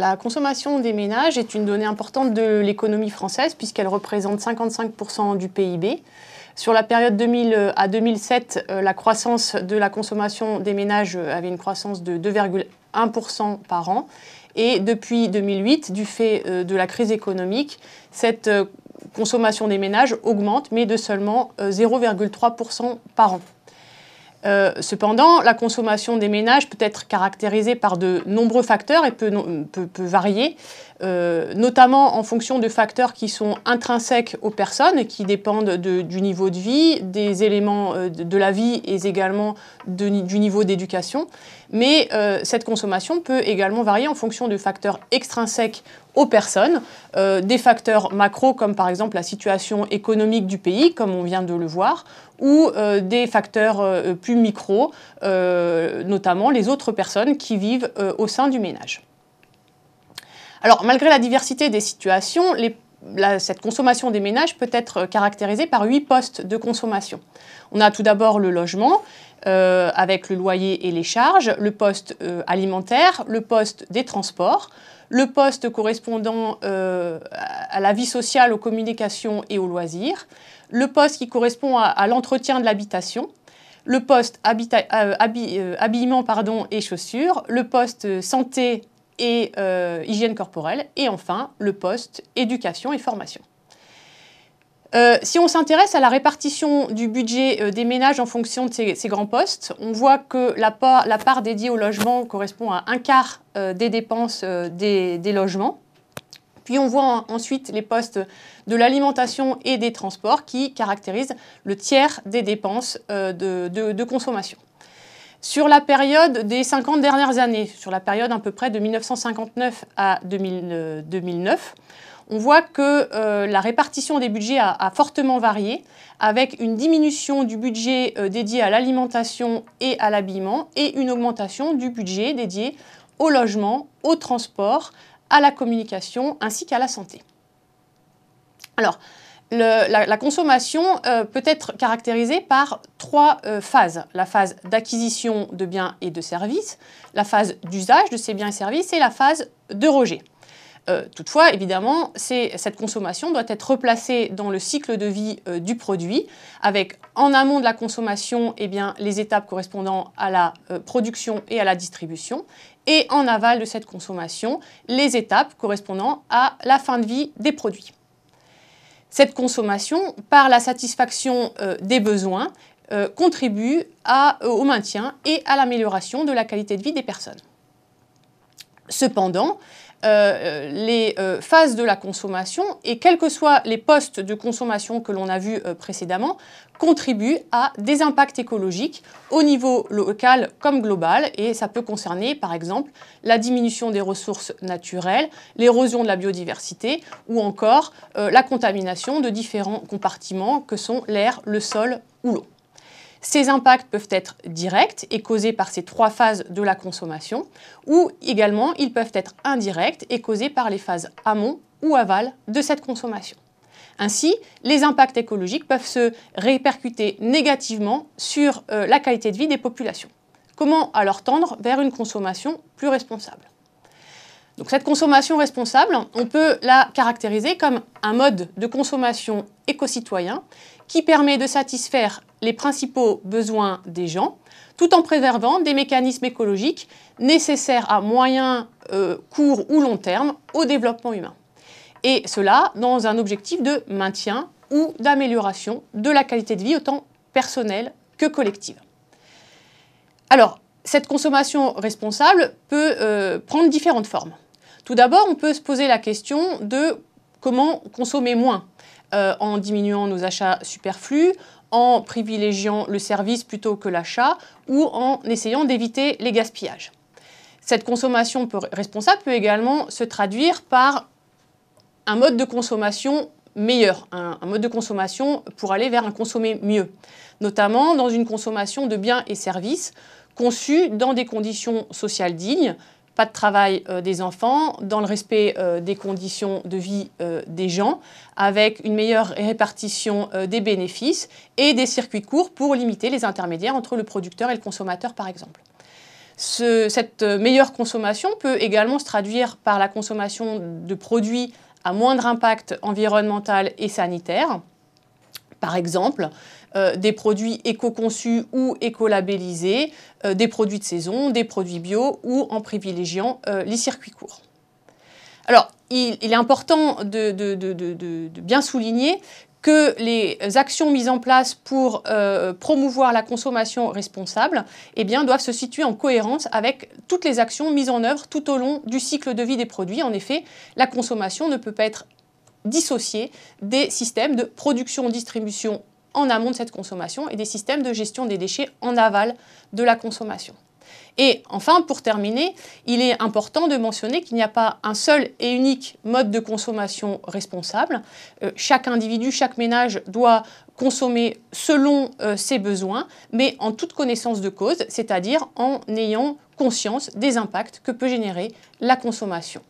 la consommation des ménages est une donnée importante de l'économie française puisqu'elle représente 55% du PIB. Sur la période 2000 à 2007, la croissance de la consommation des ménages avait une croissance de 2,1% par an. Et depuis 2008, du fait de la crise économique, cette consommation des ménages augmente, mais de seulement 0,3% par an. Euh, cependant, la consommation des ménages peut être caractérisée par de nombreux facteurs et peut, varier, euh, notamment en fonction de facteurs qui sont intrinsèques aux personnes, qui dépendent du niveau de vie, des éléments euh, de, la vie et également du niveau d'éducation. Mais cette consommation peut également varier en fonction de facteurs extrinsèques aux personnes, des facteurs macro comme par exemple la situation économique du pays, comme on vient de le voir, ou euh, des facteurs euh, plus micro, euh, notamment les autres personnes qui vivent au sein du ménage. Alors, malgré la diversité des situations, cette consommation des ménages peut être caractérisée par huit postes de consommation. On a tout d'abord le logement, avec le loyer et les charges, le poste alimentaire, le poste des transports, le poste correspondant à la vie sociale, aux communications et aux loisirs, le poste qui correspond à, l'entretien de l'habitation, le poste euh, euh, habillement pardon, et chaussures, le poste santé et euh, hygiène corporelle, et enfin le poste éducation et formation. si on s'intéresse à la répartition du budget des ménages en fonction de ces, grands postes, on voit que la part, dédiée au logement correspond à un quart des dépenses des logements. Puis on voit ensuite les postes de l'alimentation et des transports qui caractérisent le tiers des dépenses euh, de, consommation. Sur la période des 50 dernières années, sur la période à peu près de 1959 à 2009, on voit que euh, la répartition des budgets a, fortement varié, avec une diminution du budget euh, dédié à l'alimentation et à l'habillement, et une augmentation du budget dédié au logement, au transport, à la communication ainsi qu'à la santé. Alors, la, consommation euh, peut être caractérisée par trois euh, phases. La phase d'acquisition de biens et de services, la phase d'usage de ces biens et services et la phase de rejet. Euh, toutefois, évidemment, cette consommation doit être replacée dans le cycle de vie du produit, avec en amont de la consommation eh les étapes correspondant à la production et à la distribution, et en aval de cette consommation, les étapes correspondant à la fin de vie des produits. Cette consommation, par la satisfaction euh, des besoins, euh, contribue euh, au maintien et à l'amélioration de la qualité de vie des personnes. Cependant, euh, les euh, phases de la consommation et quels que soient les postes de consommation que l'on a vus euh, précédemment, contribuent à des impacts écologiques au niveau local comme global et ça peut concerner par exemple la diminution des ressources naturelles, l'érosion de la biodiversité ou encore la contamination de différents compartiments que sont l'air, le sol ou l'eau. Ces impacts peuvent être directs et causés par ces trois phases de la consommation, ou également ils peuvent être indirects et causés par les phases amont ou aval de cette consommation. Ainsi, les impacts écologiques peuvent se répercuter négativement sur euh, la qualité de vie des populations. Comment alors tendre vers une consommation plus responsable? Cette consommation responsable, on peut la caractériser comme un mode de consommation éco-citoyen qui permet de satisfaire les principaux besoins des gens, tout en préservant des mécanismes écologiques nécessaires à moyen, euh, court ou long terme au développement humain. Et cela dans un objectif de maintien ou d'amélioration de la qualité de vie autant personnelle que collective. Alors, cette consommation responsable peut euh, prendre différentes formes. Tout d'abord, on peut se poser la question de comment consommer moins euh, en diminuant nos achats superflus, en privilégiant le service plutôt que l'achat ou en essayant d'éviter les gaspillages. Cette consommation responsable peut également se traduire par un mode de consommation meilleur, un, mode de consommation pour aller vers un consommer mieux, notamment dans une consommation de biens et services conçus dans des conditions sociales dignes, pas de travail euh, des enfants, dans le respect euh, des conditions de vie euh, des gens, avec une meilleure répartition des bénéfices et des circuits courts pour limiter les intermédiaires entre le producteur et le consommateur, par exemple. cette meilleure consommation peut également se traduire par la consommation de produits à moindre impact environnemental et sanitaire. Par exemple, euh, des produits éco-conçus ou éco-labellisés, euh, des produits de saison, des produits bio ou en privilégiant euh, les circuits courts. Alors, il, est important de, bien souligner que les actions mises en place pour promouvoir la consommation responsable eh doivent se situer en cohérence avec toutes les actions mises en œuvre tout au long du cycle de vie des produits. En effet, la consommation ne peut pas être dissociée des systèmes de production, distribution en amont de cette consommation et des systèmes de gestion des déchets en aval de la consommation. Et enfin, pour terminer, il est important de mentionner qu'il n'y a pas un seul et unique mode de consommation responsable. Euh, chaque individu, chaque ménage doit consommer selon euh, ses besoins, mais en toute connaissance de cause, c'est-à-dire en ayant conscience des impacts que peut générer la consommation.